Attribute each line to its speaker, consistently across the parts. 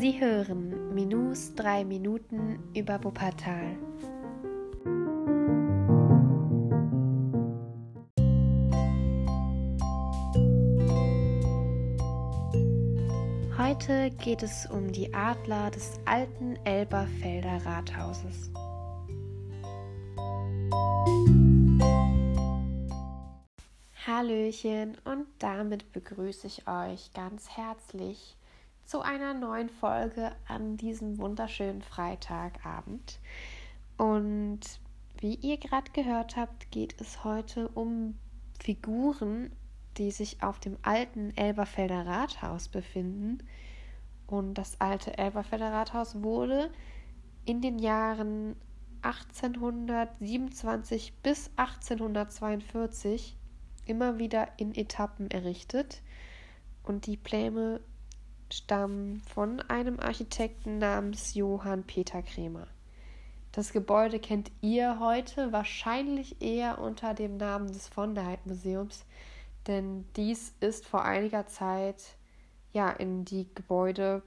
Speaker 1: Sie hören Minus 3 Minuten über Wuppertal. Heute geht es um die Adler des alten Elberfelder Rathauses. Hallöchen und damit begrüße ich euch ganz herzlich zu einer neuen Folge an diesem wunderschönen Freitagabend. Und wie ihr gerade gehört habt, geht es heute um Figuren, die sich auf dem alten Elberfelder Rathaus befinden. Und das alte Elberfelder Rathaus wurde in den Jahren 1827 bis 1842 immer wieder in Etappen errichtet. Und die Pläne stammen von einem Architekten namens Johann Peter Kremer. Das Gebäude kennt ihr heute wahrscheinlich eher unter dem Namen des von der Museums, denn dies ist vor einiger Zeit ja in die Gebäude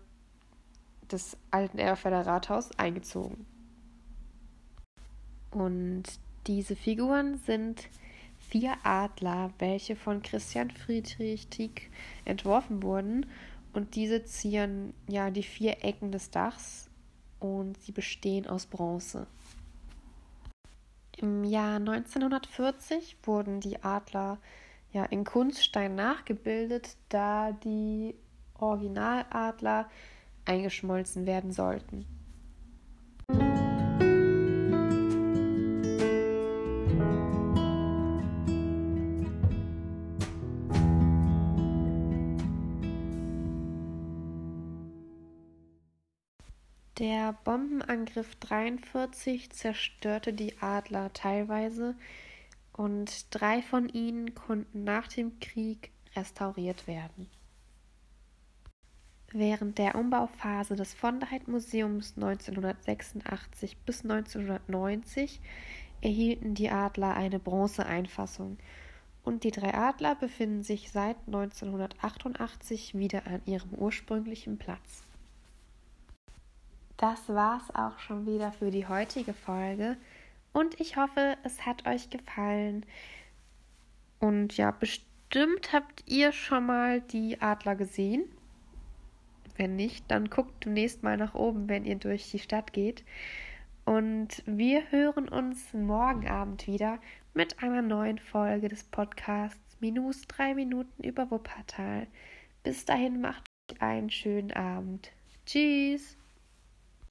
Speaker 1: des alten Erfelder Rathaus eingezogen. Und diese Figuren sind vier Adler, welche von Christian Friedrich Tieck entworfen wurden und diese zieren ja die vier Ecken des Dachs und sie bestehen aus Bronze. Im Jahr 1940 wurden die Adler ja in Kunststein nachgebildet, da die Originaladler eingeschmolzen werden sollten. Der Bombenangriff 43 zerstörte die Adler teilweise und drei von ihnen konnten nach dem Krieg restauriert werden. Während der Umbauphase des Vonderheit-Museums 1986 bis 1990 erhielten die Adler eine Bronzeeinfassung und die drei Adler befinden sich seit 1988 wieder an ihrem ursprünglichen Platz das war's auch schon wieder für die heutige Folge. Und ich hoffe, es hat euch gefallen. Und ja, bestimmt habt ihr schon mal die Adler gesehen. Wenn nicht, dann guckt demnächst mal nach oben, wenn ihr durch die Stadt geht. Und wir hören uns morgen Abend wieder mit einer neuen Folge des Podcasts Minus drei Minuten über Wuppertal. Bis dahin macht euch einen schönen Abend. Tschüss.